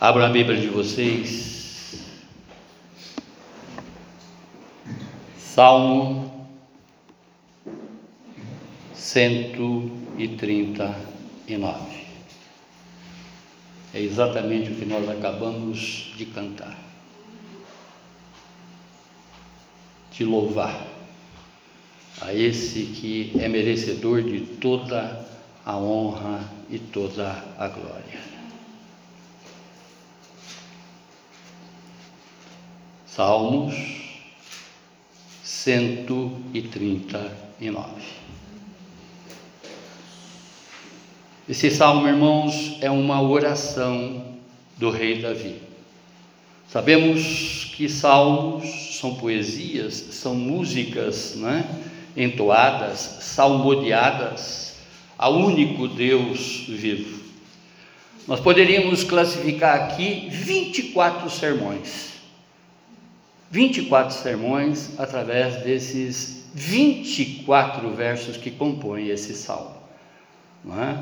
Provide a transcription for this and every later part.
Abra a Bíblia de vocês. Salmo 139. É exatamente o que nós acabamos de cantar. De louvar a esse que é merecedor de toda a honra e toda a glória. Salmos 139. Esse salmo, irmãos, é uma oração do rei Davi. Sabemos que salmos são poesias, são músicas, né? entoadas, salmodiadas ao único Deus vivo. Nós poderíamos classificar aqui 24 sermões. 24 sermões através desses 24 versos que compõem esse salmo. É?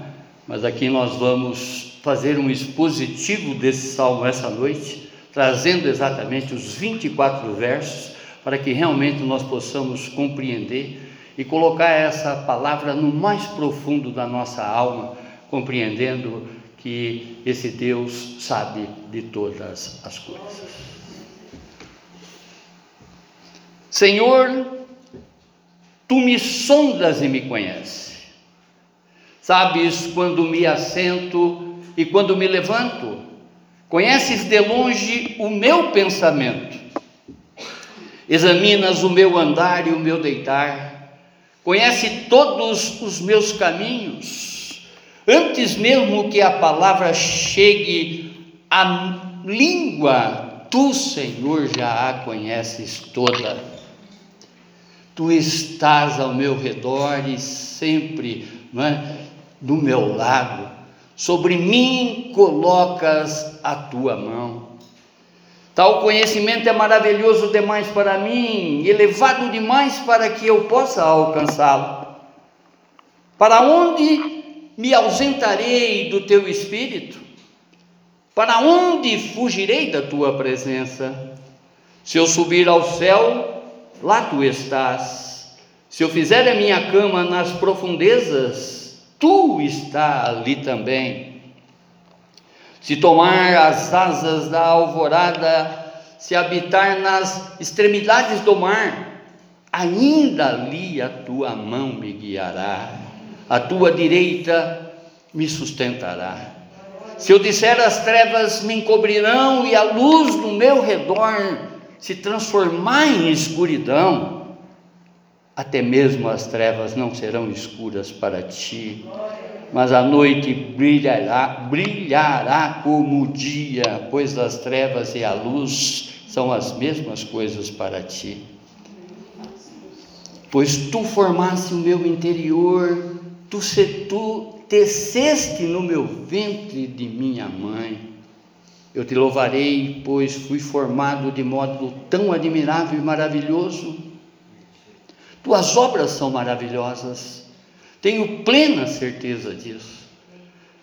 Mas aqui nós vamos fazer um expositivo desse salmo essa noite, trazendo exatamente os 24 versos para que realmente nós possamos compreender e colocar essa palavra no mais profundo da nossa alma, compreendendo que esse Deus sabe de todas as coisas. Senhor, tu me sondas e me conheces. Sabes quando me assento e quando me levanto. Conheces de longe o meu pensamento examinas o meu andar e o meu deitar, conhece todos os meus caminhos, antes mesmo que a palavra chegue à língua, tu, Senhor, já a conheces toda. Tu estás ao meu redor e sempre é, do meu lado, sobre mim colocas a tua mão. Tal conhecimento é maravilhoso demais para mim, elevado demais para que eu possa alcançá-lo. Para onde me ausentarei do teu espírito? Para onde fugirei da tua presença? Se eu subir ao céu, lá tu estás. Se eu fizer a minha cama nas profundezas, tu está ali também. Se tomar as asas da alvorada, se habitar nas extremidades do mar, ainda ali a tua mão me guiará, a tua direita me sustentará. Se eu disser as trevas me encobrirão e a luz no meu redor se transformar em escuridão, até mesmo as trevas não serão escuras para ti mas a noite brilhará, brilhará como o dia, pois as trevas e a luz são as mesmas coisas para ti. Pois tu formaste o meu interior, tu, tu teceste no meu ventre de minha mãe. Eu te louvarei, pois fui formado de modo tão admirável e maravilhoso. Tuas obras são maravilhosas tenho plena certeza disso.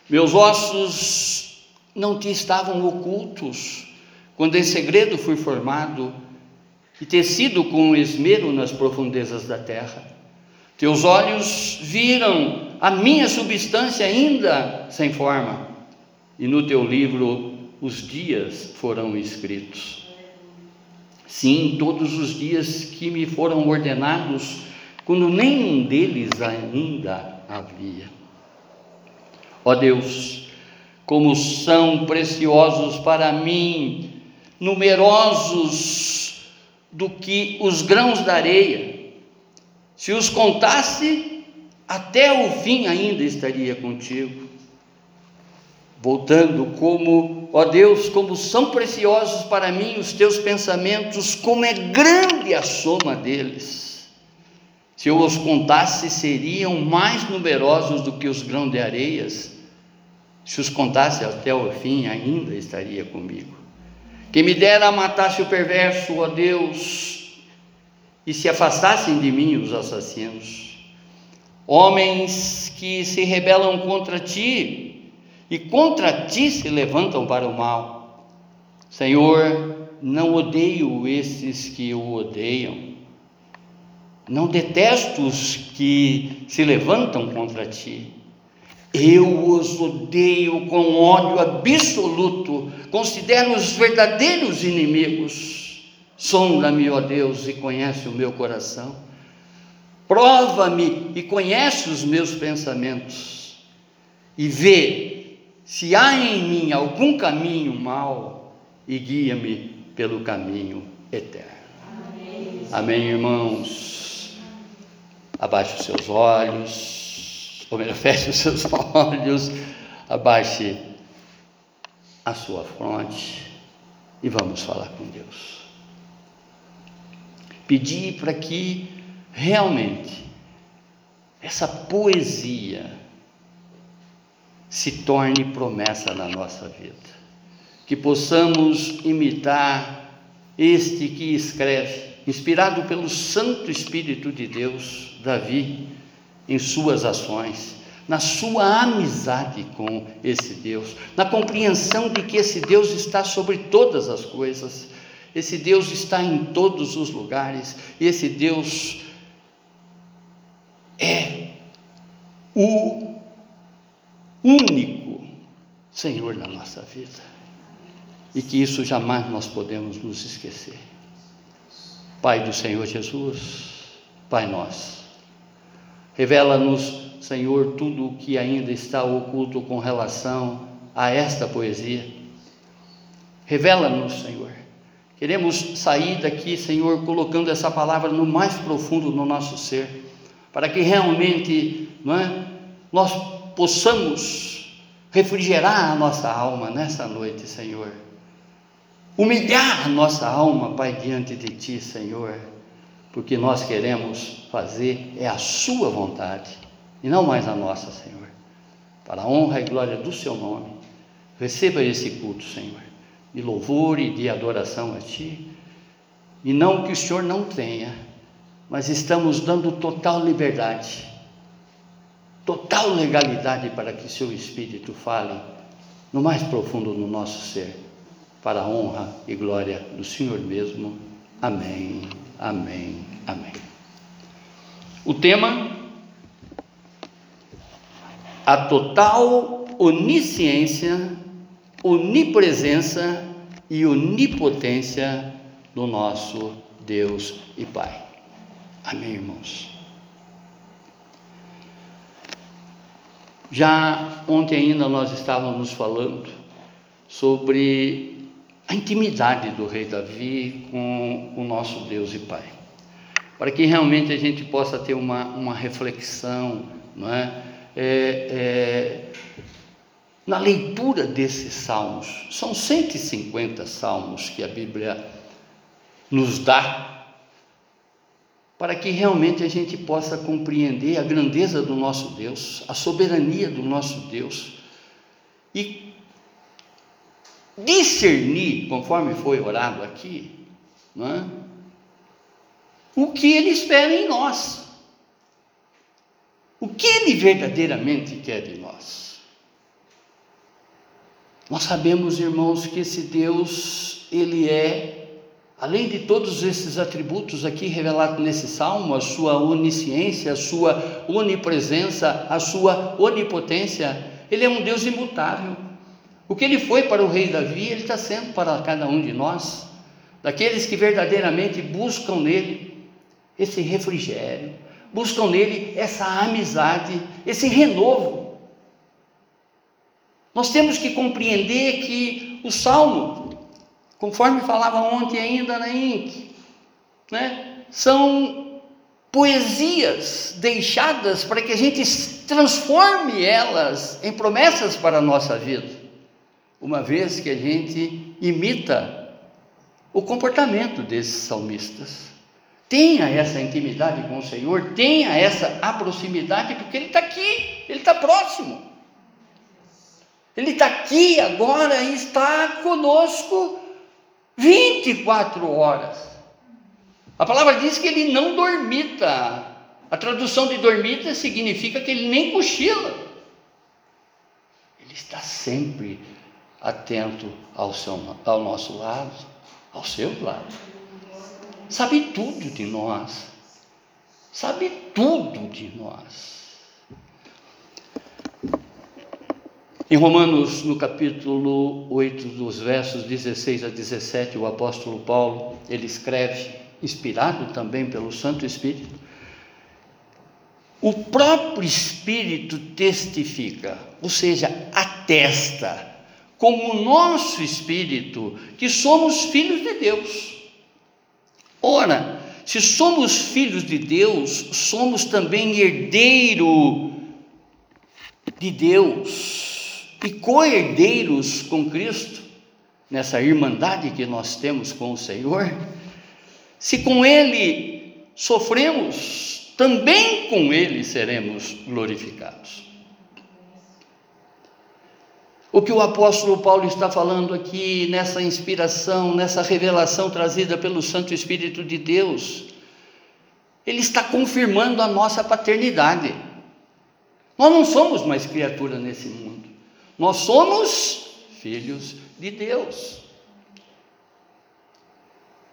Meus ossos não te estavam ocultos quando em segredo fui formado e tecido com esmero nas profundezas da terra. Teus olhos viram a minha substância ainda sem forma, e no teu livro os dias foram escritos. Sim, todos os dias que me foram ordenados quando nenhum deles ainda havia. Ó Deus, como são preciosos para mim, numerosos do que os grãos da areia. Se os contasse, até o fim ainda estaria contigo. Voltando, como, ó Deus, como são preciosos para mim os teus pensamentos, como é grande a soma deles. Se eu os contasse, seriam mais numerosos do que os grãos de areias. Se os contasse até o fim, ainda estaria comigo. Que me dera matasse o perverso, ó Deus, e se afastassem de mim os assassinos. Homens que se rebelam contra ti e contra ti se levantam para o mal. Senhor, não odeio esses que o odeiam, não detesto os que se levantam contra ti. Eu os odeio com ódio absoluto, considero-os verdadeiros inimigos. Sonda-me, ó Deus, e conhece o meu coração. Prova-me e conhece os meus pensamentos, e vê se há em mim algum caminho mau, e guia-me pelo caminho eterno. Amém, Amém irmãos. Abaixe os seus olhos, ou melhor, feche os seus olhos, abaixe a sua fronte e vamos falar com Deus. Pedir para que realmente essa poesia se torne promessa na nossa vida. Que possamos imitar este que escreve, inspirado pelo Santo Espírito de Deus, Davi, em suas ações, na sua amizade com esse Deus, na compreensão de que esse Deus está sobre todas as coisas, esse Deus está em todos os lugares, esse Deus é o único Senhor da nossa vida. E que isso jamais nós podemos nos esquecer. Pai do Senhor Jesus, Pai nosso, revela-nos, Senhor, tudo o que ainda está oculto com relação a esta poesia. Revela-nos, Senhor. Queremos sair daqui, Senhor, colocando essa palavra no mais profundo do nosso ser para que realmente não é, nós possamos refrigerar a nossa alma nessa noite, Senhor. Humilhar a nossa alma, Pai, diante de Ti, Senhor, porque nós queremos fazer é a Sua vontade e não mais a nossa, Senhor. Para a honra e glória do Seu nome, receba esse culto, Senhor, de louvor e de adoração a Ti, e não que o Senhor não tenha mas estamos dando total liberdade, total legalidade para que seu Espírito fale no mais profundo do nosso ser, para a honra e glória do Senhor mesmo. Amém, amém, amém. O tema: a total onisciência, onipresença e onipotência do nosso Deus e Pai. Amém, irmãos? Já ontem ainda nós estávamos falando sobre a intimidade do rei Davi com o nosso Deus e Pai. Para que realmente a gente possa ter uma, uma reflexão, não é? é, é na leitura desses salmos, são 150 salmos que a Bíblia nos dá para que realmente a gente possa compreender a grandeza do nosso Deus, a soberania do nosso Deus e discernir, conforme foi orado aqui, é? o que Ele espera em nós, o que Ele verdadeiramente quer de nós. Nós sabemos, irmãos, que esse Deus, Ele é Além de todos esses atributos aqui revelados nesse salmo, a sua onisciência, a sua onipresença, a sua onipotência, ele é um Deus imutável. O que ele foi para o rei Davi, ele está sendo para cada um de nós, daqueles que verdadeiramente buscam nele esse refrigério, buscam nele essa amizade, esse renovo. Nós temos que compreender que o salmo conforme falava ontem ainda na INC, né? são poesias deixadas para que a gente transforme elas em promessas para a nossa vida, uma vez que a gente imita o comportamento desses salmistas. Tenha essa intimidade com o Senhor, tenha essa proximidade, porque Ele está aqui, Ele está próximo. Ele está aqui agora e está conosco 24 horas. A palavra diz que ele não dormita. A tradução de dormita significa que ele nem cochila. Ele está sempre atento ao, seu, ao nosso lado, ao seu lado. Sabe tudo de nós. Sabe tudo de nós. Em Romanos, no capítulo 8, dos versos 16 a 17, o apóstolo Paulo, ele escreve, inspirado também pelo Santo Espírito, o próprio Espírito testifica, ou seja, atesta, como o nosso espírito, que somos filhos de Deus. Ora, se somos filhos de Deus, somos também herdeiro de Deus e co-herdeiros com Cristo, nessa irmandade que nós temos com o Senhor, se com Ele sofremos, também com Ele seremos glorificados. O que o apóstolo Paulo está falando aqui, nessa inspiração, nessa revelação trazida pelo Santo Espírito de Deus, ele está confirmando a nossa paternidade. Nós não somos mais criatura nesse mundo. Nós somos filhos de Deus.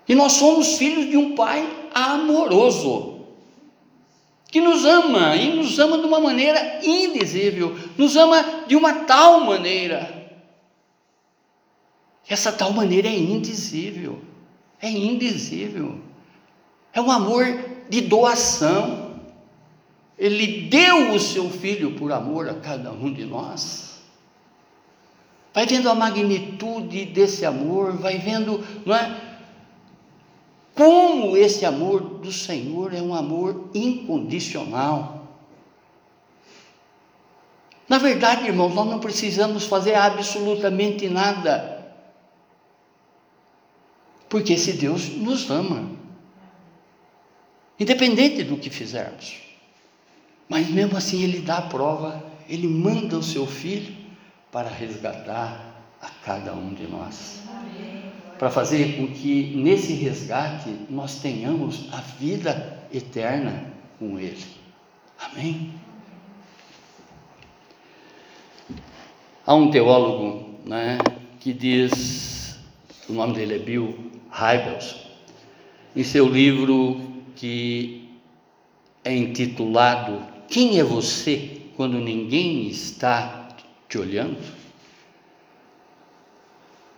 E nós somos filhos de um Pai amoroso, que nos ama e nos ama de uma maneira indizível, nos ama de uma tal maneira. Essa tal maneira é indizível, é indizível. É um amor de doação. Ele deu o seu filho por amor a cada um de nós. Vai vendo a magnitude desse amor, vai vendo, não é? Como esse amor do Senhor é um amor incondicional. Na verdade, irmãos, nós não precisamos fazer absolutamente nada. Porque esse Deus nos ama. Independente do que fizermos. Mas mesmo assim ele dá a prova, ele manda o seu filho para resgatar a cada um de nós. Para fazer com que nesse resgate nós tenhamos a vida eterna com Ele. Amém? Há um teólogo né, que diz, o nome dele é Bill Hybels, em seu livro que é intitulado Quem é você quando ninguém está te olhando?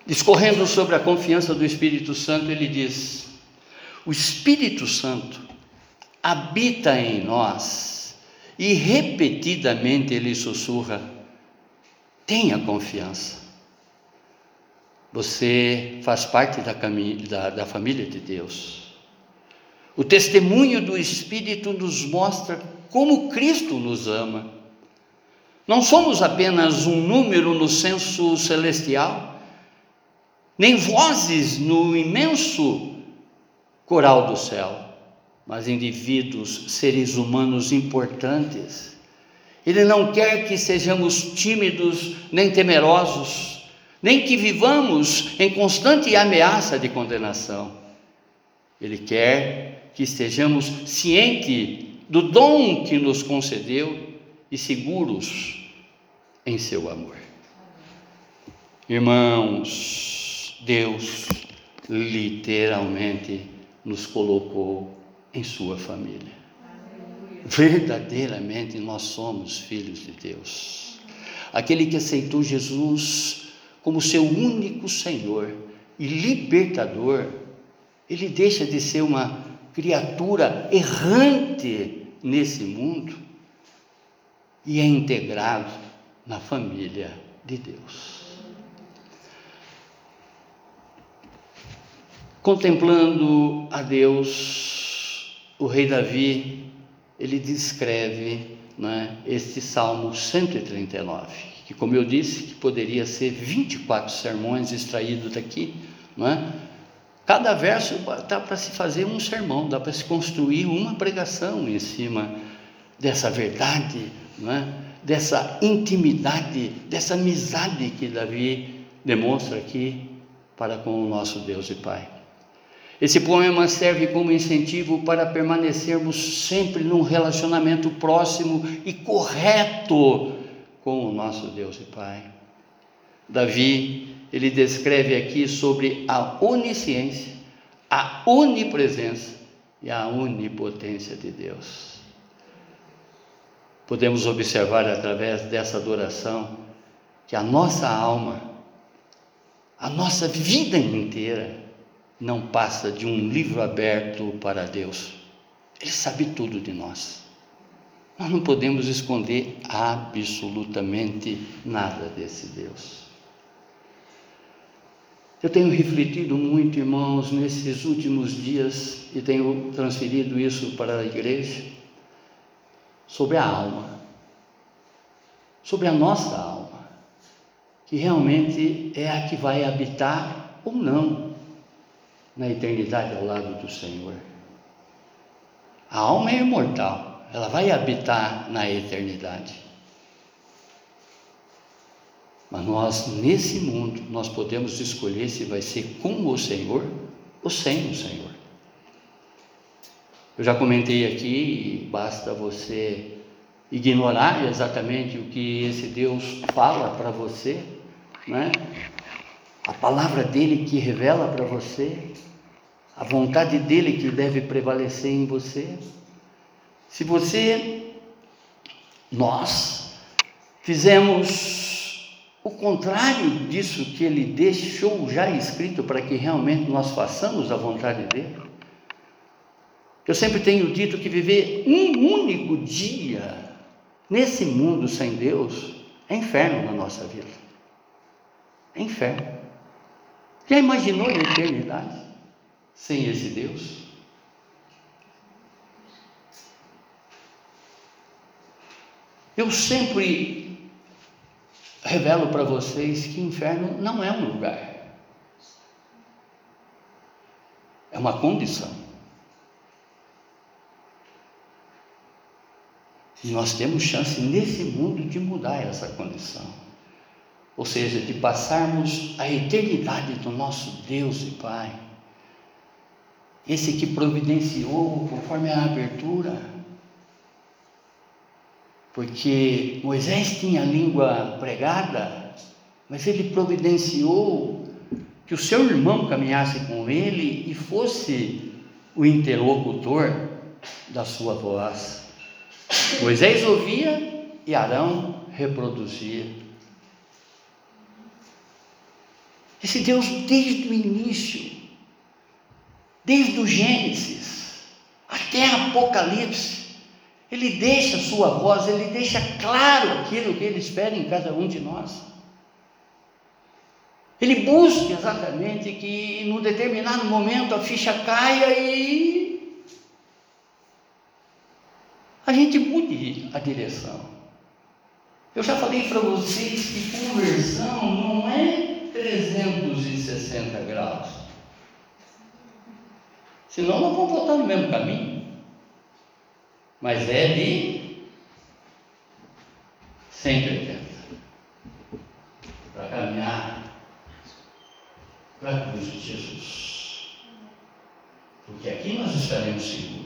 Discorrendo sobre a confiança do Espírito Santo, ele diz: O Espírito Santo habita em nós e repetidamente ele sussurra: tenha confiança. Você faz parte da, da, da família de Deus. O testemunho do Espírito nos mostra como Cristo nos ama não somos apenas um número no censo celestial, nem vozes no imenso coral do céu, mas indivíduos, seres humanos importantes. Ele não quer que sejamos tímidos nem temerosos, nem que vivamos em constante ameaça de condenação. Ele quer que estejamos cientes do dom que nos concedeu e seguros em seu amor. Irmãos, Deus literalmente nos colocou em sua família. Verdadeiramente nós somos filhos de Deus. Aquele que aceitou Jesus como seu único Senhor e libertador, ele deixa de ser uma criatura errante nesse mundo e é integrado na família de Deus. Contemplando a Deus, o rei Davi, ele descreve né, este Salmo 139, que como eu disse, que poderia ser 24 sermões extraídos daqui, não é? Cada verso dá para se fazer um sermão, dá para se construir uma pregação em cima dessa verdade é? dessa intimidade, dessa amizade que Davi demonstra aqui para com o nosso Deus e Pai. Esse poema serve como incentivo para permanecermos sempre num relacionamento próximo e correto com o nosso Deus e Pai. Davi, ele descreve aqui sobre a onisciência, a onipresença e a onipotência de Deus. Podemos observar através dessa adoração que a nossa alma, a nossa vida inteira, não passa de um livro aberto para Deus. Ele sabe tudo de nós. Nós não podemos esconder absolutamente nada desse Deus. Eu tenho refletido muito, irmãos, nesses últimos dias e tenho transferido isso para a igreja sobre a alma, sobre a nossa alma, que realmente é a que vai habitar ou não na eternidade ao lado do Senhor. A alma é imortal, ela vai habitar na eternidade. Mas nós, nesse mundo, nós podemos escolher se vai ser com o Senhor ou sem o Senhor. Eu já comentei aqui, basta você ignorar exatamente o que esse Deus fala para você, né? a palavra dele que revela para você, a vontade dele que deve prevalecer em você. Se você, nós, fizemos o contrário disso que ele deixou já escrito para que realmente nós façamos a vontade dele, eu sempre tenho dito que viver um único dia nesse mundo sem Deus é inferno na nossa vida. É inferno. Já imaginou a eternidade? sem esse Deus? Eu sempre revelo para vocês que inferno não é um lugar, é uma condição. E nós temos chance nesse mundo de mudar essa condição, ou seja, de passarmos a eternidade do nosso Deus e Pai. Esse que providenciou conforme a abertura, porque Moisés tinha a língua pregada, mas ele providenciou que o seu irmão caminhasse com ele e fosse o interlocutor da sua voz. Moisés ouvia e Arão reproduzia. Esse Deus, desde o início, desde o Gênesis até Apocalipse, ele deixa a sua voz, ele deixa claro aquilo que ele espera em cada um de nós. Ele busca exatamente que num determinado momento a ficha caia e a gente mude a direção. Eu já falei para vocês que conversão não é 360 graus. Senão não vão voltar no mesmo caminho. Mas é de 180 para caminhar para de Jesus. Porque aqui nós estaremos seguros.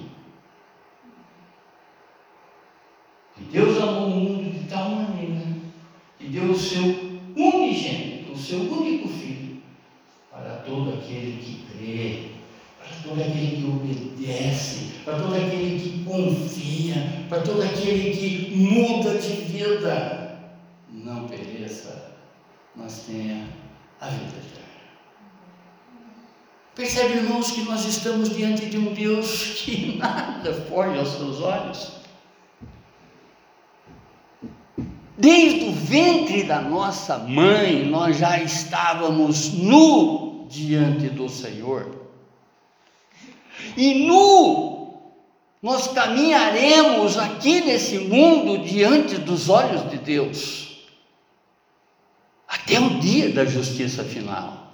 Que Deus amou o mundo de tal maneira que deu o seu unigênito, o seu único filho, para todo aquele que crê para todo aquele que obedece, para todo aquele que confia, para todo aquele que muda de vida, não pereça, mas tenha a vida eterna. Percebe, irmãos, que nós estamos diante de um Deus que nada foge aos seus olhos. Desde o ventre da nossa mãe, nós já estávamos nu diante do Senhor. E nu nós caminharemos aqui nesse mundo diante dos olhos de Deus, até o dia da justiça final.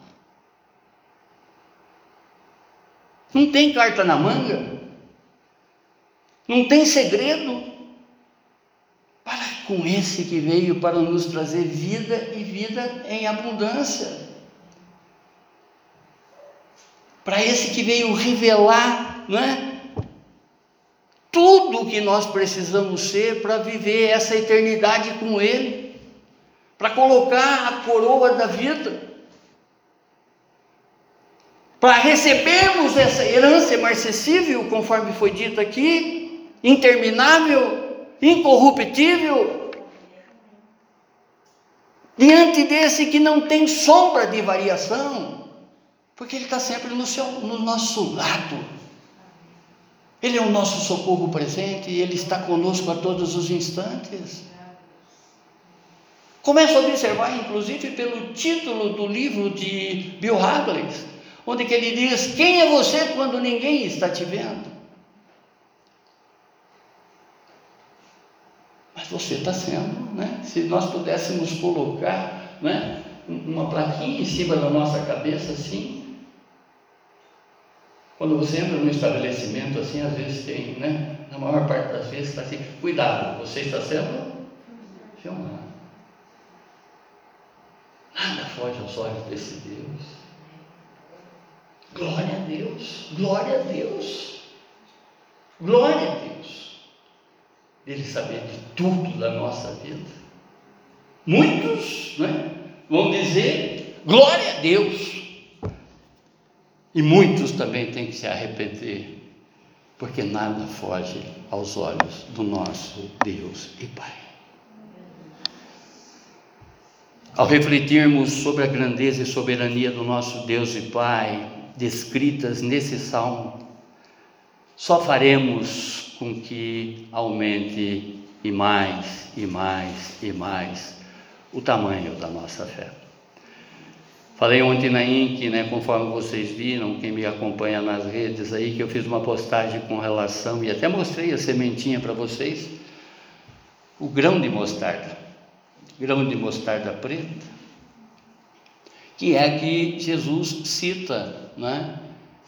Não tem carta na manga, não tem segredo. Para com esse que veio para nos trazer vida e vida em abundância para esse que veio revelar, não é? Tudo o que nós precisamos ser para viver essa eternidade com Ele. para colocar a coroa da vida, para recebermos essa herança imarcessível, conforme foi dito aqui, interminável, incorruptível, diante desse que não tem sombra de variação, porque Ele está sempre no, seu, no nosso lado. Ele é o nosso socorro presente e Ele está conosco a todos os instantes. Começa a observar, inclusive, pelo título do livro de Bill Hagler, onde ele diz: Quem é você quando ninguém está te vendo? Mas você está sendo, né? Se nós pudéssemos colocar né, uma plaquinha em cima da nossa cabeça assim. Quando você entra num estabelecimento assim, às vezes tem, né? Na maior parte das vezes está assim, cuidado, você está sendo filmado. Nada foge aos olhos desse Deus. Glória a Deus, glória a Deus, glória a Deus dele saber de tudo da nossa vida. Muitos né, vão dizer glória a Deus, e muitos também têm que se arrepender, porque nada foge aos olhos do nosso Deus e Pai. Ao refletirmos sobre a grandeza e soberania do nosso Deus e Pai, descritas nesse salmo, só faremos com que aumente e mais, e mais, e mais o tamanho da nossa fé. Falei ontem na INC, né, conforme vocês viram, quem me acompanha nas redes aí, que eu fiz uma postagem com relação, e até mostrei a sementinha para vocês, o grão de mostarda, grão de mostarda preta, que é que Jesus cita, né,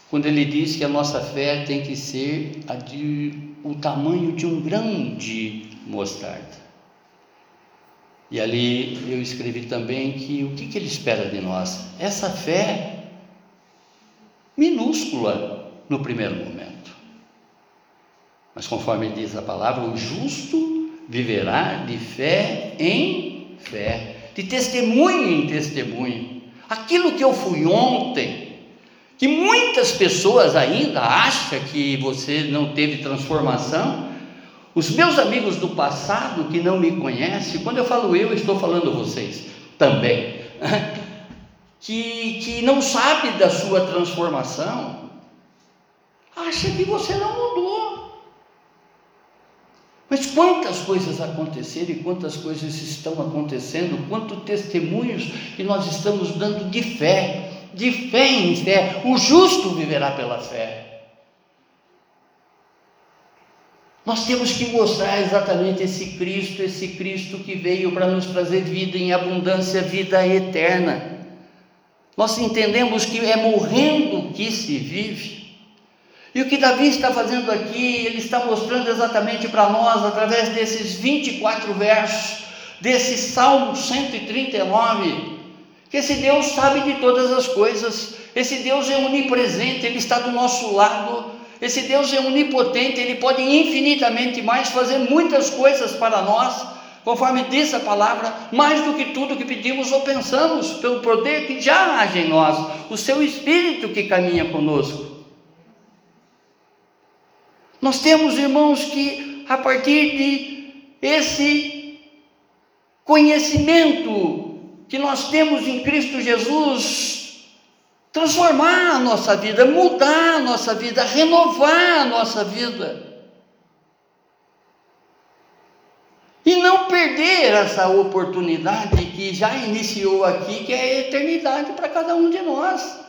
quando ele diz que a nossa fé tem que ser de o tamanho de um grão de mostarda. E ali eu escrevi também que o que, que ele espera de nós? Essa fé minúscula no primeiro momento. Mas conforme diz a palavra, o justo viverá de fé em fé, de testemunho em testemunho. Aquilo que eu fui ontem, que muitas pessoas ainda acham que você não teve transformação. Os meus amigos do passado que não me conhecem, quando eu falo eu, estou falando vocês também, que, que não sabe da sua transformação, acha que você não mudou. Mas quantas coisas aconteceram e quantas coisas estão acontecendo, quantos testemunhos que nós estamos dando de fé, de fé em fé. O justo viverá pela fé. Nós temos que mostrar exatamente esse Cristo, esse Cristo que veio para nos trazer vida em abundância, vida eterna. Nós entendemos que é morrendo que se vive. E o que Davi está fazendo aqui, ele está mostrando exatamente para nós, através desses 24 versos, desse Salmo 139, que esse Deus sabe de todas as coisas, esse Deus é onipresente, Ele está do nosso lado, esse Deus é onipotente, Ele pode infinitamente mais fazer muitas coisas para nós, conforme diz a palavra, mais do que tudo que pedimos ou pensamos, pelo poder que já age em nós, o Seu Espírito que caminha conosco. Nós temos, irmãos, que a partir de esse conhecimento que nós temos em Cristo Jesus transformar a nossa vida, mudar a nossa vida, renovar a nossa vida. E não perder essa oportunidade que já iniciou aqui, que é a eternidade para cada um de nós,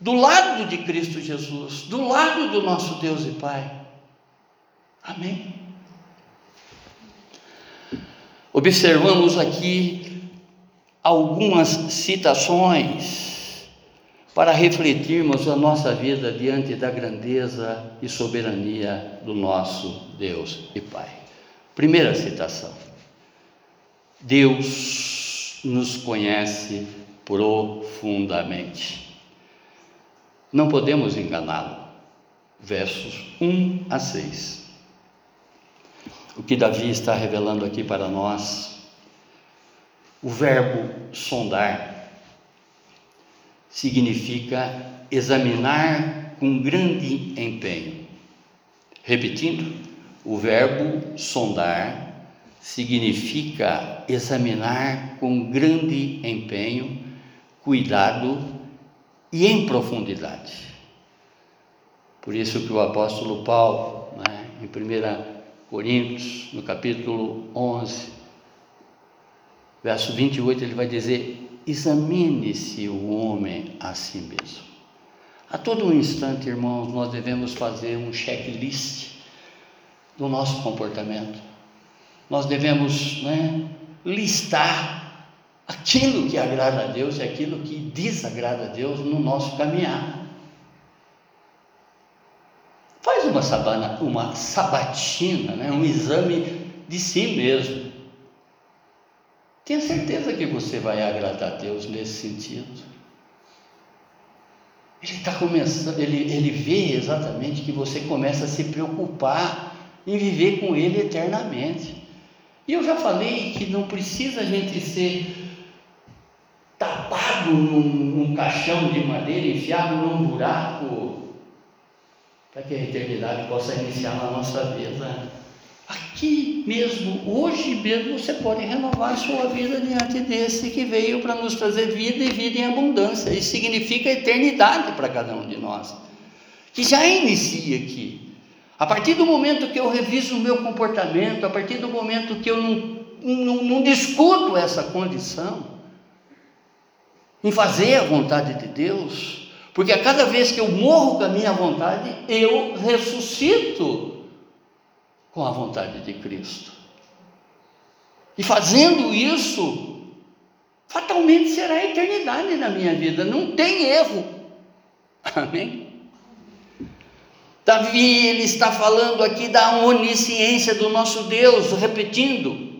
do lado de Cristo Jesus, do lado do nosso Deus e Pai. Amém. Observamos aqui algumas citações para refletirmos a nossa vida diante da grandeza e soberania do nosso Deus e Pai. Primeira citação: Deus nos conhece profundamente. Não podemos enganá-lo. Versos 1 a 6. O que Davi está revelando aqui para nós O verbo sondar significa examinar com grande empenho. Repetindo, o verbo sondar significa examinar com grande empenho, cuidado e em profundidade. Por isso que o apóstolo Paulo, né, em 1 Coríntios, no capítulo 11, verso 28, ele vai dizer: examine-se o homem a si mesmo. A todo instante, irmãos, nós devemos fazer um checklist do nosso comportamento. Nós devemos né, listar aquilo que agrada a Deus e aquilo que desagrada a Deus no nosso caminhar. Faz uma, sabana, uma sabatina, né, um exame de si mesmo. Tenha certeza que você vai agradar a Deus nesse sentido. Ele está começando, ele, ele vê exatamente que você começa a se preocupar em viver com Ele eternamente. E eu já falei que não precisa a gente ser tapado num, num caixão de madeira, enfiado num buraco, para que a eternidade possa iniciar na nossa vida. Aqui mesmo, hoje mesmo, você pode renovar a sua vida diante desse que veio para nos trazer vida e vida em abundância. Isso significa eternidade para cada um de nós, que já inicia aqui. A partir do momento que eu reviso o meu comportamento, a partir do momento que eu não, não, não discuto essa condição, em fazer a vontade de Deus, porque a cada vez que eu morro com a minha vontade, eu ressuscito com a vontade de Cristo. E fazendo isso, fatalmente será a eternidade na minha vida, não tem erro. Amém? Davi ele está falando aqui da onisciência do nosso Deus, repetindo.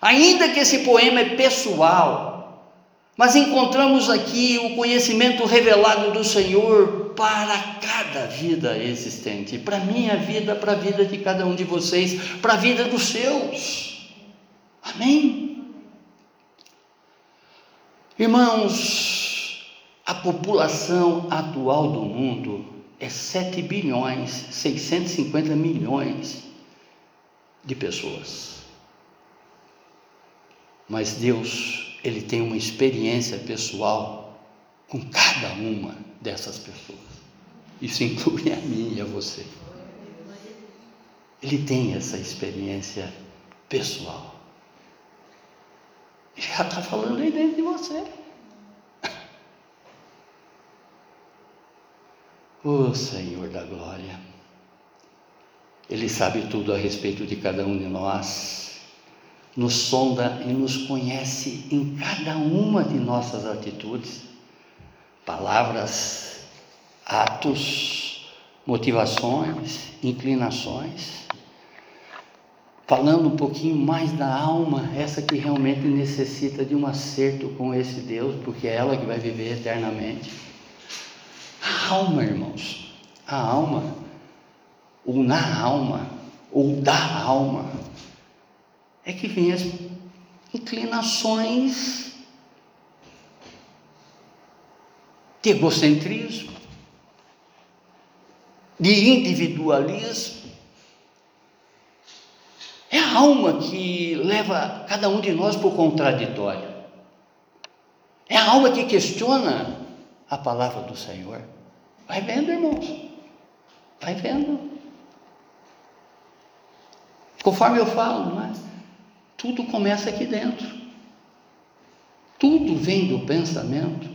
Ainda que esse poema é pessoal, mas encontramos aqui o conhecimento revelado do Senhor para cada vida existente, para minha vida, para a vida de cada um de vocês, para a vida dos seus. Amém? Irmãos, a população atual do mundo é 7 bilhões 650 milhões de pessoas. Mas Deus, ele tem uma experiência pessoal com cada uma dessas pessoas. Isso inclui a mim e a você. Ele tem essa experiência pessoal. Ele já está falando aí dentro de você. O Senhor da glória, Ele sabe tudo a respeito de cada um de nós, nos sonda e nos conhece em cada uma de nossas atitudes, palavras, atos, motivações, inclinações. Falando um pouquinho mais da alma, essa que realmente necessita de um acerto com esse Deus, porque é ela que vai viver eternamente a alma, irmãos, a alma, ou na alma, ou da alma, é que vem as inclinações de egocentrismo, de individualismo. É a alma que leva cada um de nós para o contraditório. É a alma que questiona a palavra do Senhor. Vai vendo, irmãos. Vai vendo. Conforme eu falo, não é? tudo começa aqui dentro. Tudo vem do pensamento.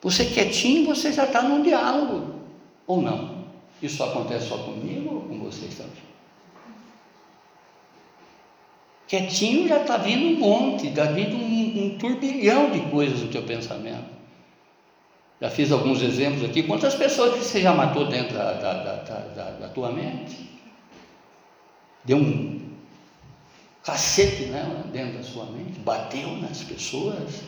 Você quietinho, você já está num diálogo. Ou não? Isso acontece só comigo ou com vocês também? Quietinho já está vindo um monte, está vindo um, um turbilhão de coisas no teu pensamento. Já fiz alguns exemplos aqui. Quantas pessoas você já matou dentro da, da, da, da tua mente? Deu um cacete nela dentro da sua mente? Bateu nas pessoas?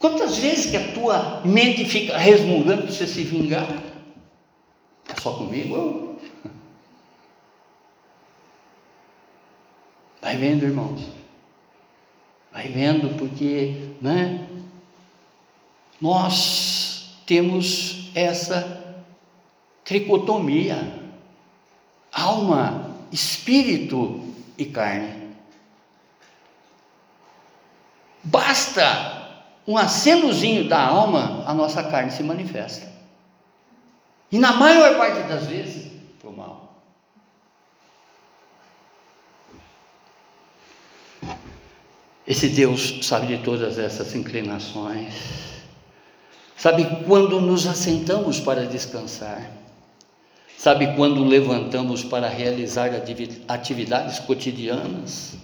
Quantas vezes que a tua mente fica resmungando para você se vingar? É só comigo? Vai vendo, irmãos. vai vendo, porque né, nós temos essa tricotomia: alma, espírito e carne. Basta um acenozinho da alma, a nossa carne se manifesta. E na maior parte das vezes, o mal. Esse Deus sabe de todas essas inclinações, sabe quando nos assentamos para descansar, sabe quando levantamos para realizar atividades cotidianas,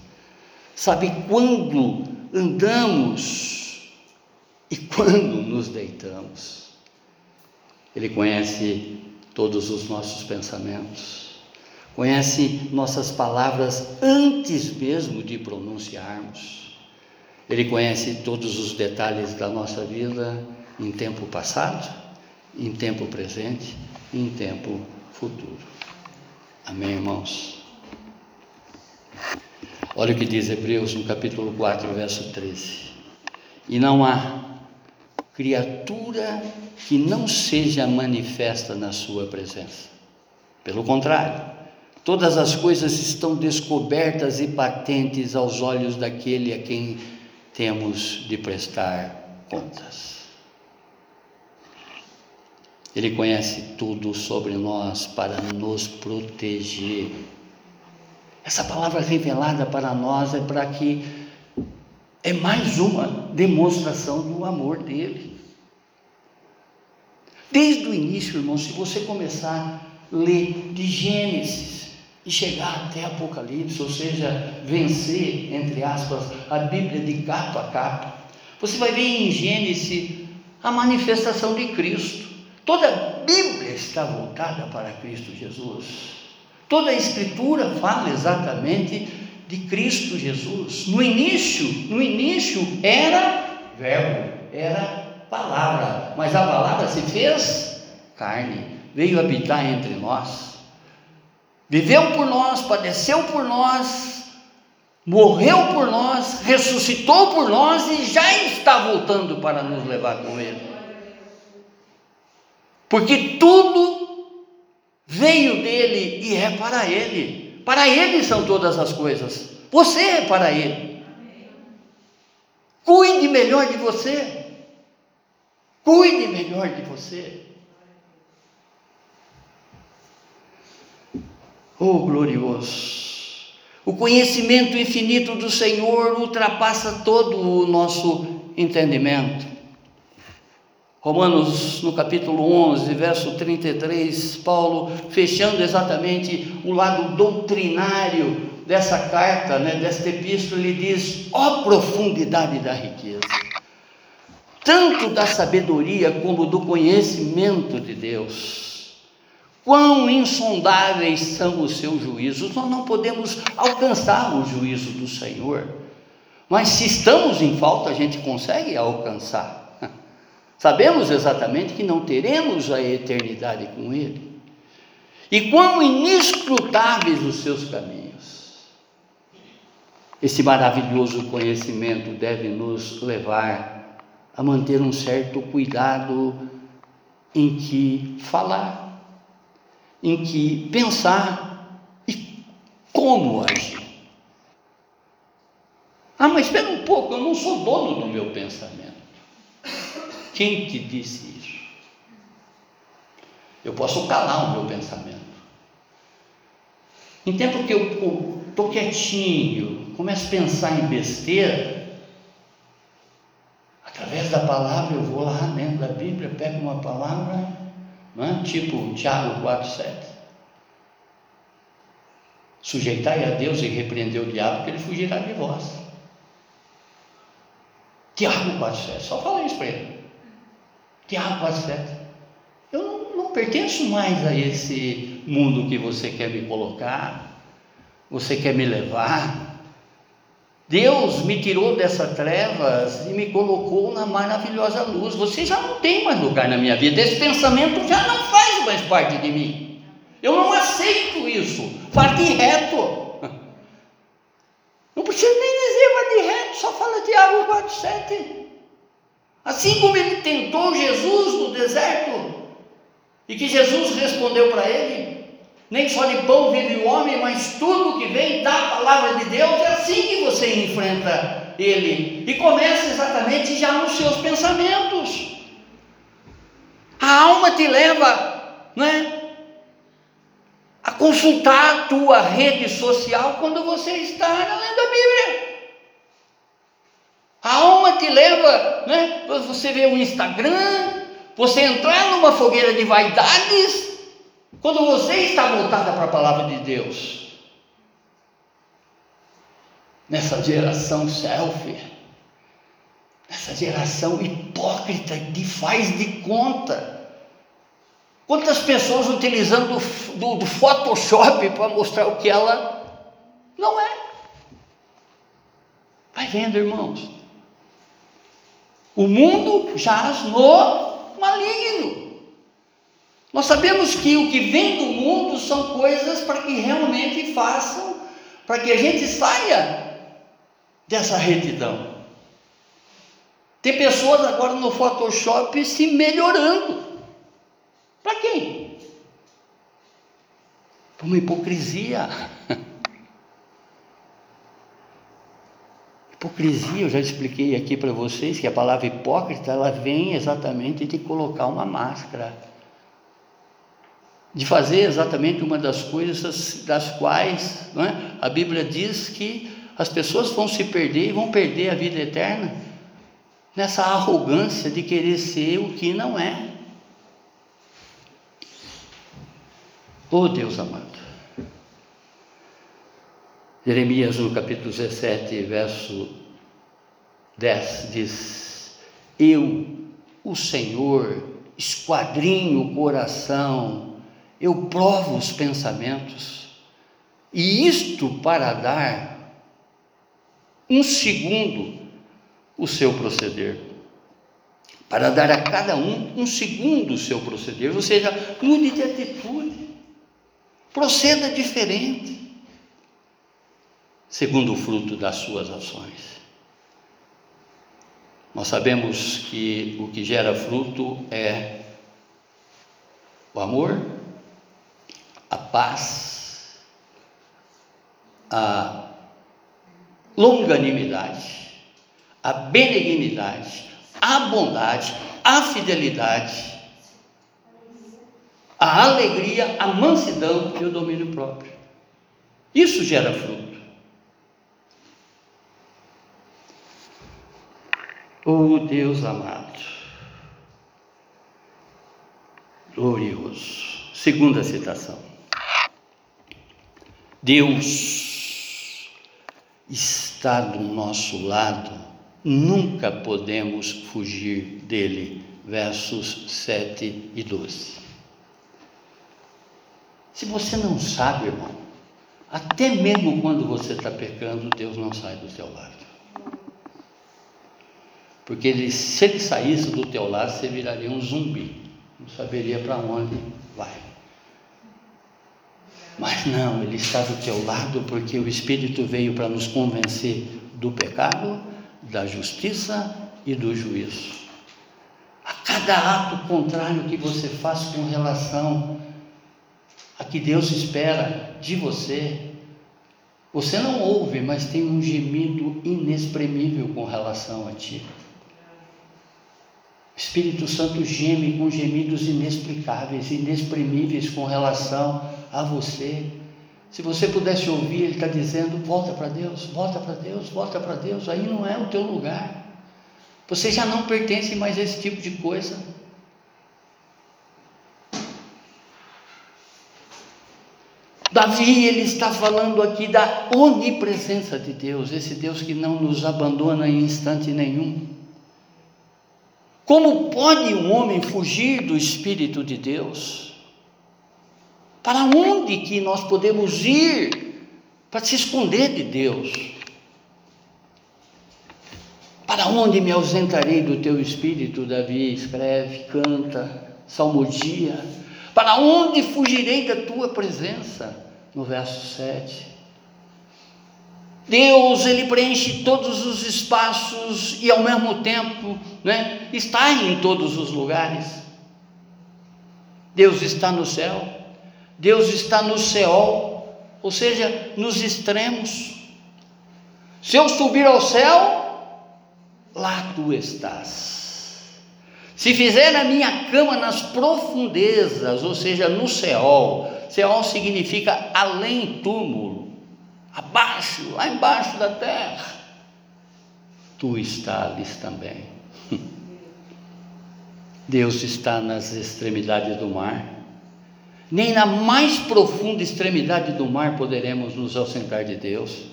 sabe quando andamos e quando nos deitamos. Ele conhece todos os nossos pensamentos, conhece nossas palavras antes mesmo de pronunciarmos. Ele conhece todos os detalhes da nossa vida em tempo passado, em tempo presente e em tempo futuro. Amém, irmãos? Olha o que diz Hebreus no capítulo 4, verso 13. E não há criatura que não seja manifesta na sua presença. Pelo contrário, todas as coisas estão descobertas e patentes aos olhos daquele a quem temos de prestar contas. Ele conhece tudo sobre nós para nos proteger. Essa palavra revelada para nós é para que é mais uma demonstração do amor dele. Desde o início, irmão, se você começar a ler de Gênesis, e chegar até Apocalipse, ou seja, vencer, entre aspas, a Bíblia de capa a capa. Você vai ver em Gênesis a manifestação de Cristo. Toda a Bíblia está voltada para Cristo Jesus. Toda a Escritura fala exatamente de Cristo Jesus. No início, no início era verbo, era palavra, mas a palavra se fez carne, veio habitar entre nós viveu por nós, padeceu por nós, morreu por nós, ressuscitou por nós e já está voltando para nos levar com Ele. Porque tudo veio dele e é para Ele. Para Ele são todas as coisas. Você é para Ele. Cuide melhor de você. Cuide melhor de você. Oh, glorioso! O conhecimento infinito do Senhor ultrapassa todo o nosso entendimento. Romanos, no capítulo 11, verso 33, Paulo, fechando exatamente o lado doutrinário dessa carta, né, desta epístola, ele diz: ó oh, profundidade da riqueza, tanto da sabedoria como do conhecimento de Deus Quão insondáveis são os seus juízos, nós não podemos alcançar o juízo do Senhor, mas se estamos em falta, a gente consegue alcançar. Sabemos exatamente que não teremos a eternidade com Ele, e quão inescrutáveis os seus caminhos. Esse maravilhoso conhecimento deve nos levar a manter um certo cuidado em que falar em que pensar e como agir. Ah, mas espera um pouco, eu não sou dono do meu pensamento. Quem te disse isso? Eu posso calar o meu pensamento. Em tempo que eu estou quietinho, começo a pensar em besteira, através da palavra eu vou lá dentro da Bíblia, pego uma palavra é? tipo Tiago 4,7. Sujeitai a Deus e repreender o diabo, que ele fugirá de vós. Tiago 4,7, só fala isso para ele. Tiago 4,7. Eu não, pertenço mais a esse mundo que você quer me colocar, você quer me levar. Deus me tirou dessas trevas e me colocou na maravilhosa luz. Você já não tem mais lugar na minha vida. Esse pensamento já não faz mais parte de mim. Eu não aceito isso. Parte reto. Não precisa nem dizer de reto. só fala Tiago 4, 7. Assim como ele tentou Jesus no deserto, e que Jesus respondeu para ele: Nem só de pão vive o homem, mas tudo que vem da palavra de Deus, é assim que você enfrenta ele. E começa exatamente já nos seus pensamentos. A alma te leva, né? A consultar a tua rede social quando você está lendo a Bíblia. A alma te leva, né? Você vê o Instagram, você entrar numa fogueira de vaidades, quando você está voltada para a palavra de Deus. Nessa geração selfie, nessa geração hipócrita de faz de conta. Quantas pessoas utilizando do, do Photoshop para mostrar o que ela não é? Vai vendo, irmãos. O mundo jaz no maligno. Nós sabemos que o que vem do mundo são coisas para que realmente façam, para que a gente saia dessa retidão. Tem pessoas agora no Photoshop se melhorando. Para quem? Para uma hipocrisia. Hipocrisia, eu já expliquei aqui para vocês que a palavra hipócrita, ela vem exatamente de colocar uma máscara. De fazer exatamente uma das coisas das quais é? a Bíblia diz que as pessoas vão se perder e vão perder a vida eterna nessa arrogância de querer ser o que não é. Oh Deus amado. Jeremias, no capítulo 17, verso 10, diz: Eu, o Senhor, esquadrinho o coração, eu provo os pensamentos, e isto para dar um segundo o seu proceder, para dar a cada um um segundo o seu proceder, ou seja, mude de atitude, proceda diferente segundo o fruto das suas ações. Nós sabemos que o que gera fruto é o amor, a paz, a longanimidade, a benignidade, a bondade, a fidelidade, a alegria, a mansidão e o domínio próprio. Isso gera fruto. Oh Deus amado, glorioso. Segunda citação. Deus está do nosso lado, nunca podemos fugir dele. Versos 7 e 12. Se você não sabe, irmão, até mesmo quando você está pecando, Deus não sai do seu lado. Porque ele, se ele saísse do teu lado, você viraria um zumbi. Não saberia para onde vai. Mas não, ele está do teu lado porque o Espírito veio para nos convencer do pecado, da justiça e do juízo. A cada ato contrário que você faz com relação a que Deus espera de você, você não ouve, mas tem um gemido inexprimível com relação a ti. Espírito Santo geme com gemidos inexplicáveis, inexprimíveis com relação a você. Se você pudesse ouvir, Ele está dizendo: volta para Deus, volta para Deus, volta para Deus. Aí não é o teu lugar. Você já não pertence mais a esse tipo de coisa. Davi, ele está falando aqui da onipresença de Deus, esse Deus que não nos abandona em instante nenhum. Como pode um homem fugir do Espírito de Deus? Para onde que nós podemos ir para se esconder de Deus? Para onde me ausentarei do teu Espírito? Davi escreve, canta, salmodia. Para onde fugirei da tua presença? No verso 7. Deus, ele preenche todos os espaços e ao mesmo tempo, né, está em todos os lugares. Deus está no céu, Deus está no céu, ou seja, nos extremos. Se eu subir ao céu, lá tu estás. Se fizer a minha cama nas profundezas, ou seja, no céu, céu significa além túmulo, abaixo, lá embaixo da terra, tu estás também. Deus está nas extremidades do mar. Nem na mais profunda extremidade do mar poderemos nos ausentar de Deus.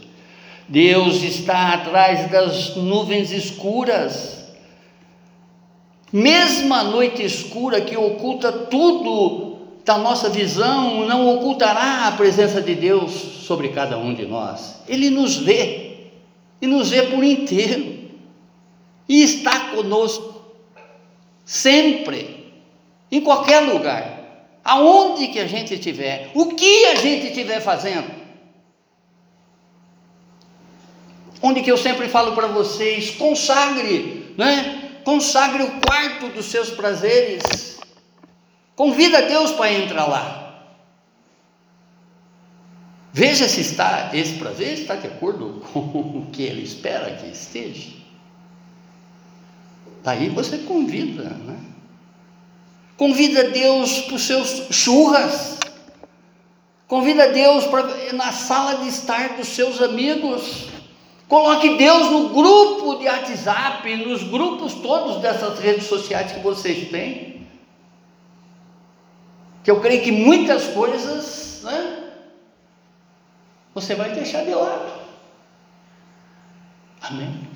Deus está atrás das nuvens escuras mesmo a noite escura que oculta tudo da nossa visão, não ocultará a presença de Deus sobre cada um de nós. Ele nos vê, e nos vê por inteiro, e está conosco, sempre, em qualquer lugar, aonde que a gente estiver, o que a gente estiver fazendo. Onde que eu sempre falo para vocês, consagre, né? consagre o quarto dos seus prazeres. Convida Deus para entrar lá. Veja se está esse prazer está de acordo com o que ele espera que esteja. Daí você convida, né? Convida Deus para os seus churras. Convida Deus para na sala de estar dos seus amigos. Coloque Deus no grupo de WhatsApp, nos grupos todos dessas redes sociais que vocês têm. Que eu creio que muitas coisas, né, você vai deixar de lado. Amém.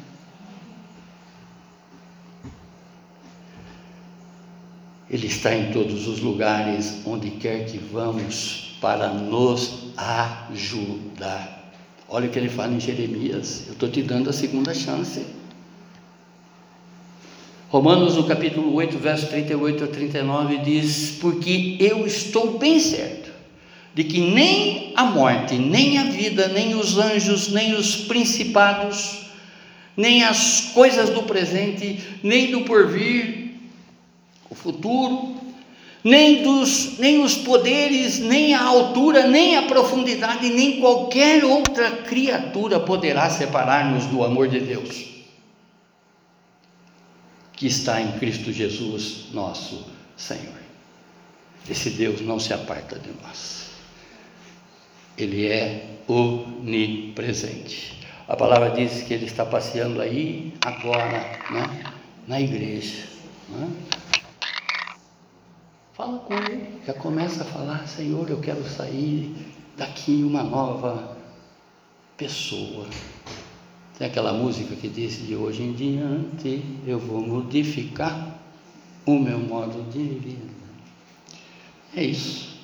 Ele está em todos os lugares, onde quer que vamos, para nos ajudar. Olha o que ele fala em Jeremias: Eu estou te dando a segunda chance. Romanos, no capítulo 8, verso 38 a 39, diz: Porque eu estou bem certo de que nem a morte, nem a vida, nem os anjos, nem os principados, nem as coisas do presente, nem do porvir, o futuro, nem, dos, nem os poderes, nem a altura, nem a profundidade, nem qualquer outra criatura poderá separar-nos do amor de Deus, que está em Cristo Jesus, nosso Senhor. Esse Deus não se aparta de nós, Ele é onipresente. A palavra diz que Ele está passeando aí, agora, né, na igreja. Né? Fala com ele, já começa a falar, Senhor, eu quero sair daqui uma nova pessoa. Tem aquela música que diz de hoje em diante eu vou modificar o meu modo de vida. É isso.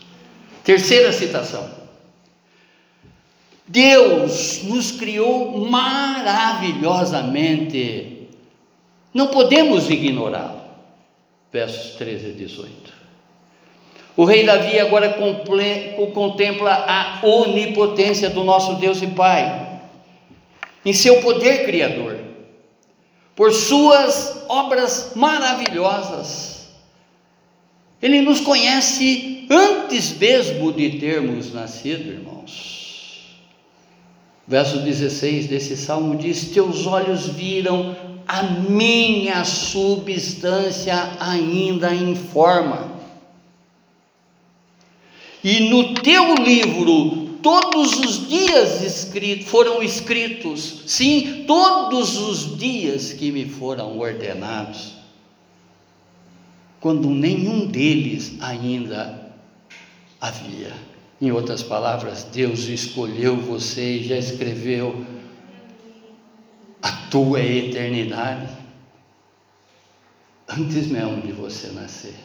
Terceira citação. Deus nos criou maravilhosamente. Não podemos ignorá-lo. Versos 13 e 18. O rei Davi agora contempla a onipotência do nosso Deus e Pai, em seu poder criador, por suas obras maravilhosas. Ele nos conhece antes mesmo de termos nascido, irmãos. Verso 16 desse salmo diz: Teus olhos viram a minha substância ainda em forma e no teu livro todos os dias foram escritos, sim, todos os dias que me foram ordenados, quando nenhum deles ainda havia. Em outras palavras, Deus escolheu você e já escreveu a tua eternidade. Antes mesmo de você nascer.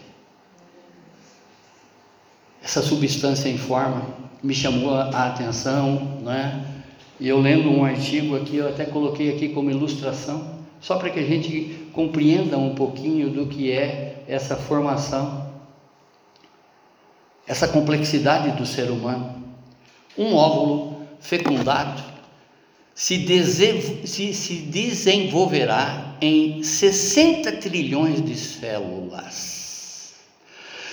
Essa substância em forma me chamou a atenção, não é? E eu lendo um artigo aqui, eu até coloquei aqui como ilustração, só para que a gente compreenda um pouquinho do que é essa formação, essa complexidade do ser humano. Um óvulo fecundado se, se, se desenvolverá em 60 trilhões de células,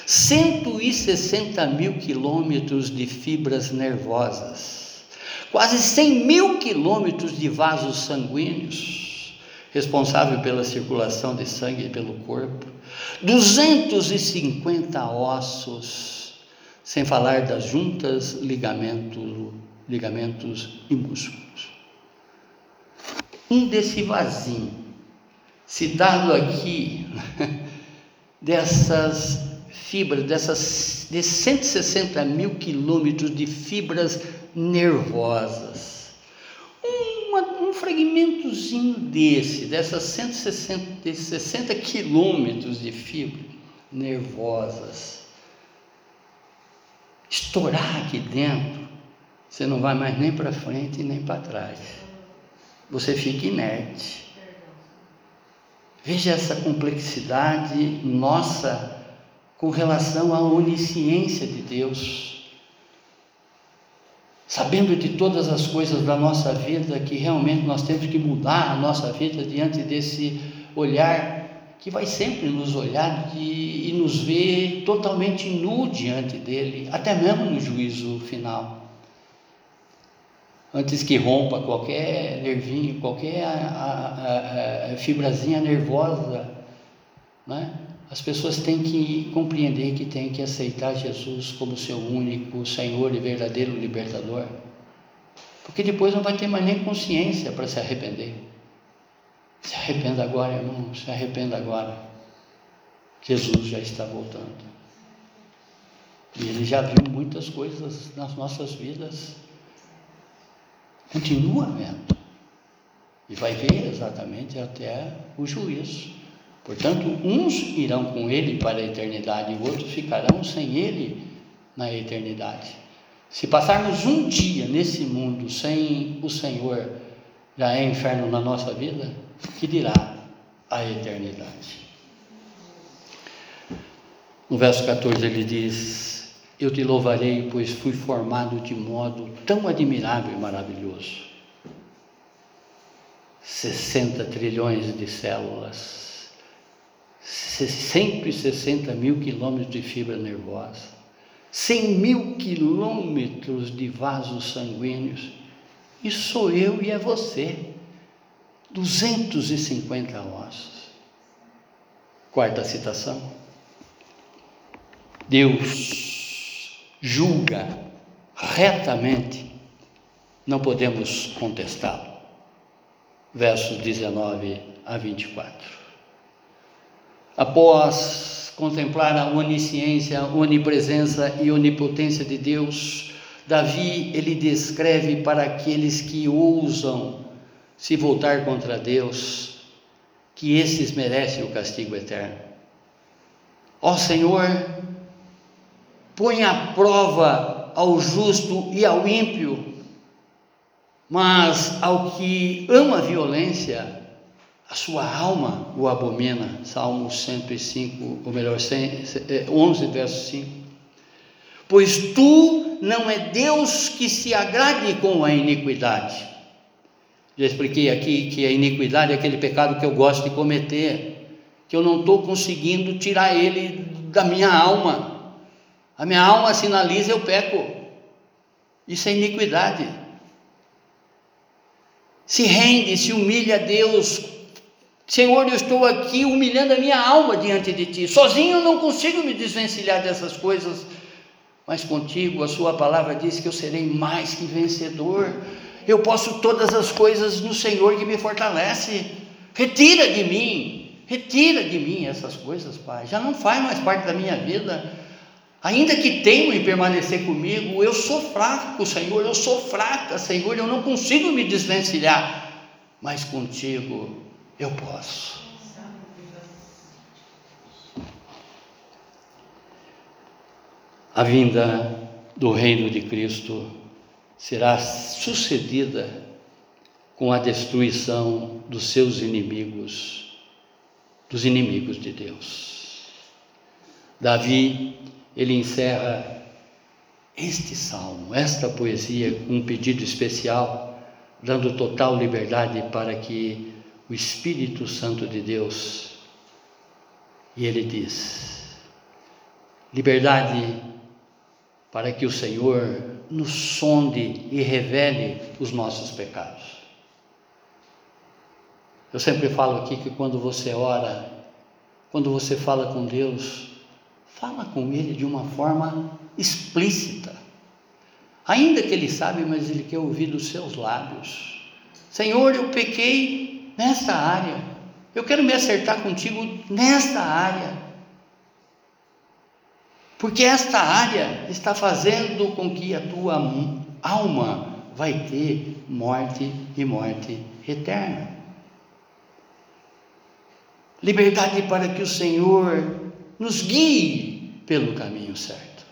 160 mil quilômetros de fibras nervosas, quase 100 mil quilômetros de vasos sanguíneos, responsável pela circulação de sangue pelo corpo, 250 ossos, sem falar das juntas, ligamentos, ligamentos e músculos. Um desse vasinho, citado aqui, dessas fibras, dessas de 160 mil quilômetros de fibras nervosas. Uma, um fragmentozinho desse, dessas 160 60 quilômetros de fibras nervosas, estourar aqui dentro, você não vai mais nem para frente nem para trás. Você fica inerte. Veja essa complexidade nossa com relação à onisciência de Deus. Sabendo de todas as coisas da nossa vida, que realmente nós temos que mudar a nossa vida diante desse olhar que vai sempre nos olhar de, e nos ver totalmente nu diante dele, até mesmo no juízo final antes que rompa qualquer nervinho, qualquer a, a, a, fibrazinha nervosa, né? As pessoas têm que compreender que têm que aceitar Jesus como seu único Senhor e verdadeiro libertador, porque depois não vai ter mais nem consciência para se arrepender. Se arrependa agora, irmão, se arrependa agora. Jesus já está voltando. E ele já viu muitas coisas nas nossas vidas continua vendo. E vai ver exatamente até o juízo. Portanto, uns irão com ele para a eternidade e outros ficarão sem ele na eternidade. Se passarmos um dia nesse mundo sem o Senhor, já é inferno na nossa vida, que dirá a eternidade? No verso 14 ele diz: eu te louvarei, pois fui formado de modo tão admirável e maravilhoso. 60 trilhões de células, 160 mil quilômetros de fibra nervosa, 100 mil quilômetros de vasos sanguíneos, e sou eu e é você, 250 ossos. Quarta citação. Deus julga retamente, não podemos contestá-lo. Versos 19 a 24. Após contemplar a onisciência, onipresença e onipotência de Deus, Davi ele descreve para aqueles que ousam se voltar contra Deus, que esses merecem o castigo eterno. Ó Senhor, põe à prova ao justo e ao ímpio, mas ao que ama a violência, a sua alma o abomina. Salmo 105, ou melhor, 11, verso 5. Pois tu não é Deus que se agrade com a iniquidade. Já expliquei aqui que a iniquidade é aquele pecado que eu gosto de cometer, que eu não estou conseguindo tirar ele da minha alma. A minha alma sinaliza eu peco. Isso é iniquidade. Se rende, se humilha a Deus. Senhor, eu estou aqui humilhando a minha alma diante de Ti. Sozinho eu não consigo me desvencilhar dessas coisas, mas contigo a Sua palavra diz que eu serei mais que vencedor. Eu posso todas as coisas no Senhor que me fortalece. Retira de mim, retira de mim essas coisas, Pai. Já não faz mais parte da minha vida. Ainda que tenham em permanecer comigo, eu sou fraco, Senhor, eu sou fraca, Senhor, eu não consigo me desvencilhar, mas contigo eu posso. A vinda do reino de Cristo será sucedida com a destruição dos seus inimigos, dos inimigos de Deus. Davi ele encerra este salmo, esta poesia, com um pedido especial, dando total liberdade para que o Espírito Santo de Deus, e ele diz: liberdade para que o Senhor nos sonde e revele os nossos pecados. Eu sempre falo aqui que quando você ora, quando você fala com Deus, fala com Ele de uma forma explícita. Ainda que Ele sabe, mas Ele quer ouvir dos seus lábios. Senhor, eu pequei nesta área. Eu quero me acertar contigo nesta área. Porque esta área está fazendo com que a tua alma vai ter morte e morte eterna liberdade para que o Senhor nos guie pelo caminho certo.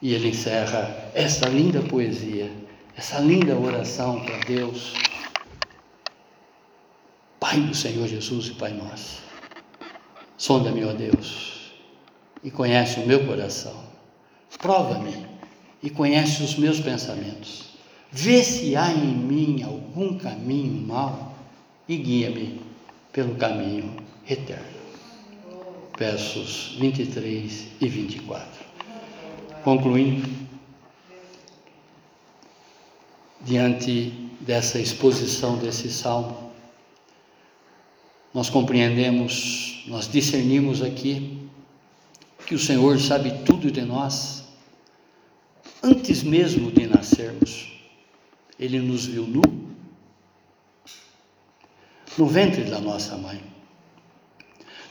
E ele encerra essa linda poesia, essa linda oração para Deus. Pai do Senhor Jesus e Pai nosso, sonda-me, ó Deus, e conhece o meu coração, prova-me e conhece os meus pensamentos, vê se há em mim algum caminho mau e guia-me pelo caminho eterno. Versos 23 e 24. Concluindo, diante dessa exposição desse salmo, nós compreendemos, nós discernimos aqui que o Senhor sabe tudo de nós, antes mesmo de nascermos. Ele nos viu nu, no ventre da nossa mãe.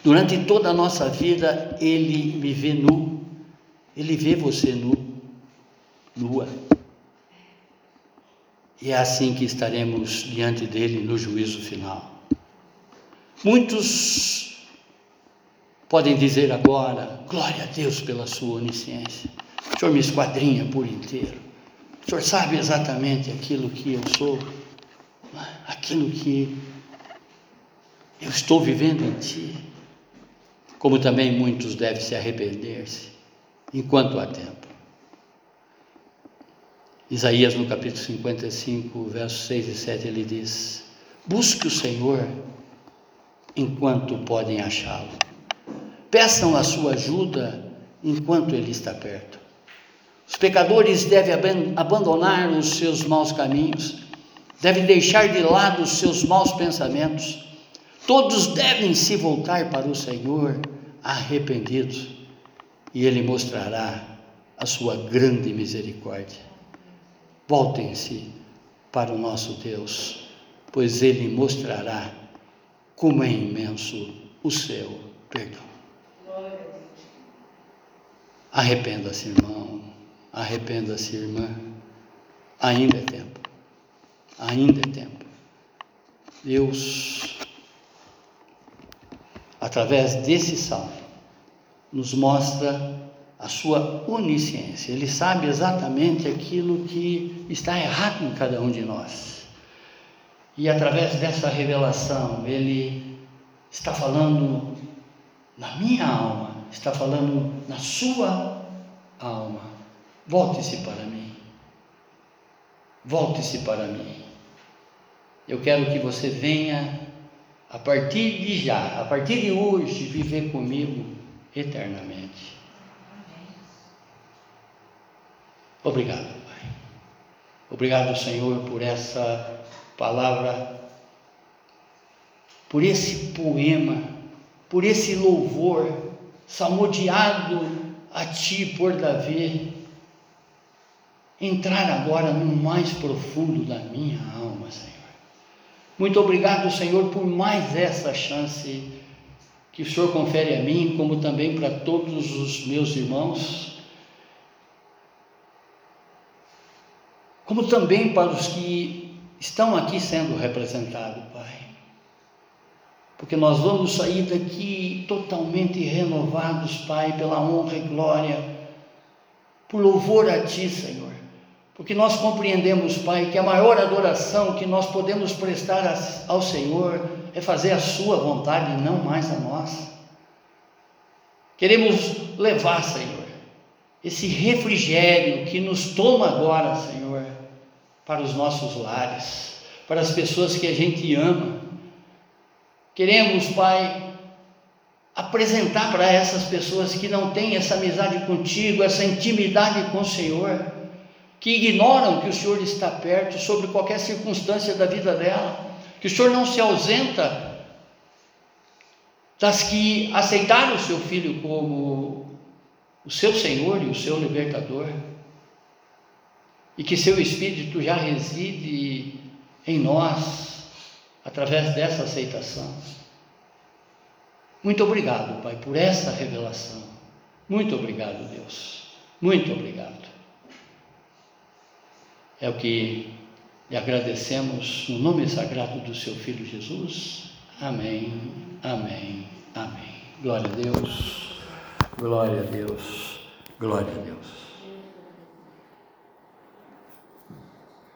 Durante toda a nossa vida, Ele me vê nu, Ele vê você nu, nua. E é assim que estaremos diante dele no juízo final. Muitos podem dizer agora: glória a Deus pela sua onisciência. O Senhor me esquadrinha por inteiro. O Senhor sabe exatamente aquilo que eu sou, aquilo que eu estou vivendo em ti. Como também muitos devem se arrepender-se, enquanto há tempo. Isaías, no capítulo 55, versos 6 e 7, ele diz: Busque o Senhor enquanto podem achá-lo. Peçam a sua ajuda enquanto ele está perto. Os pecadores devem abandonar os seus maus caminhos, devem deixar de lado os seus maus pensamentos Todos devem se voltar para o Senhor arrependidos, e Ele mostrará a sua grande misericórdia. Voltem-se para o nosso Deus, pois Ele mostrará como é imenso o seu perdão. Arrependa-se, irmão, arrependa-se, irmã. Ainda é tempo, ainda é tempo. Deus através desse salmo, nos mostra a sua onisciência. Ele sabe exatamente aquilo que está errado em cada um de nós. E através dessa revelação, ele está falando na minha alma, está falando na sua alma. Volte-se para mim. Volte-se para mim. Eu quero que você venha a partir de já, a partir de hoje, viver comigo eternamente. Obrigado, Pai. Obrigado, Senhor, por essa palavra, por esse poema, por esse louvor salmodiado a Ti por Davi. Entrar agora no mais profundo da minha alma, Senhor muito obrigado, Senhor, por mais essa chance que o Senhor confere a mim, como também para todos os meus irmãos, como também para os que estão aqui sendo representados, Pai. Porque nós vamos sair daqui totalmente renovados, Pai, pela honra e glória, por louvor a Ti, Senhor porque nós compreendemos, Pai, que a maior adoração que nós podemos prestar ao Senhor é fazer a Sua vontade e não mais a nossa. Queremos levar, Senhor, esse refrigério que nos toma agora, Senhor, para os nossos lares, para as pessoas que a gente ama. Queremos, Pai, apresentar para essas pessoas que não têm essa amizade contigo, essa intimidade com o Senhor, que ignoram que o Senhor está perto sobre qualquer circunstância da vida dela, que o Senhor não se ausenta das que aceitaram o seu filho como o seu Senhor e o seu libertador, e que seu Espírito já reside em nós através dessa aceitação. Muito obrigado, Pai, por essa revelação. Muito obrigado, Deus. Muito obrigado. É o que lhe agradecemos no nome sagrado do seu Filho Jesus. Amém, amém, amém. Glória a Deus, glória a Deus, glória a Deus.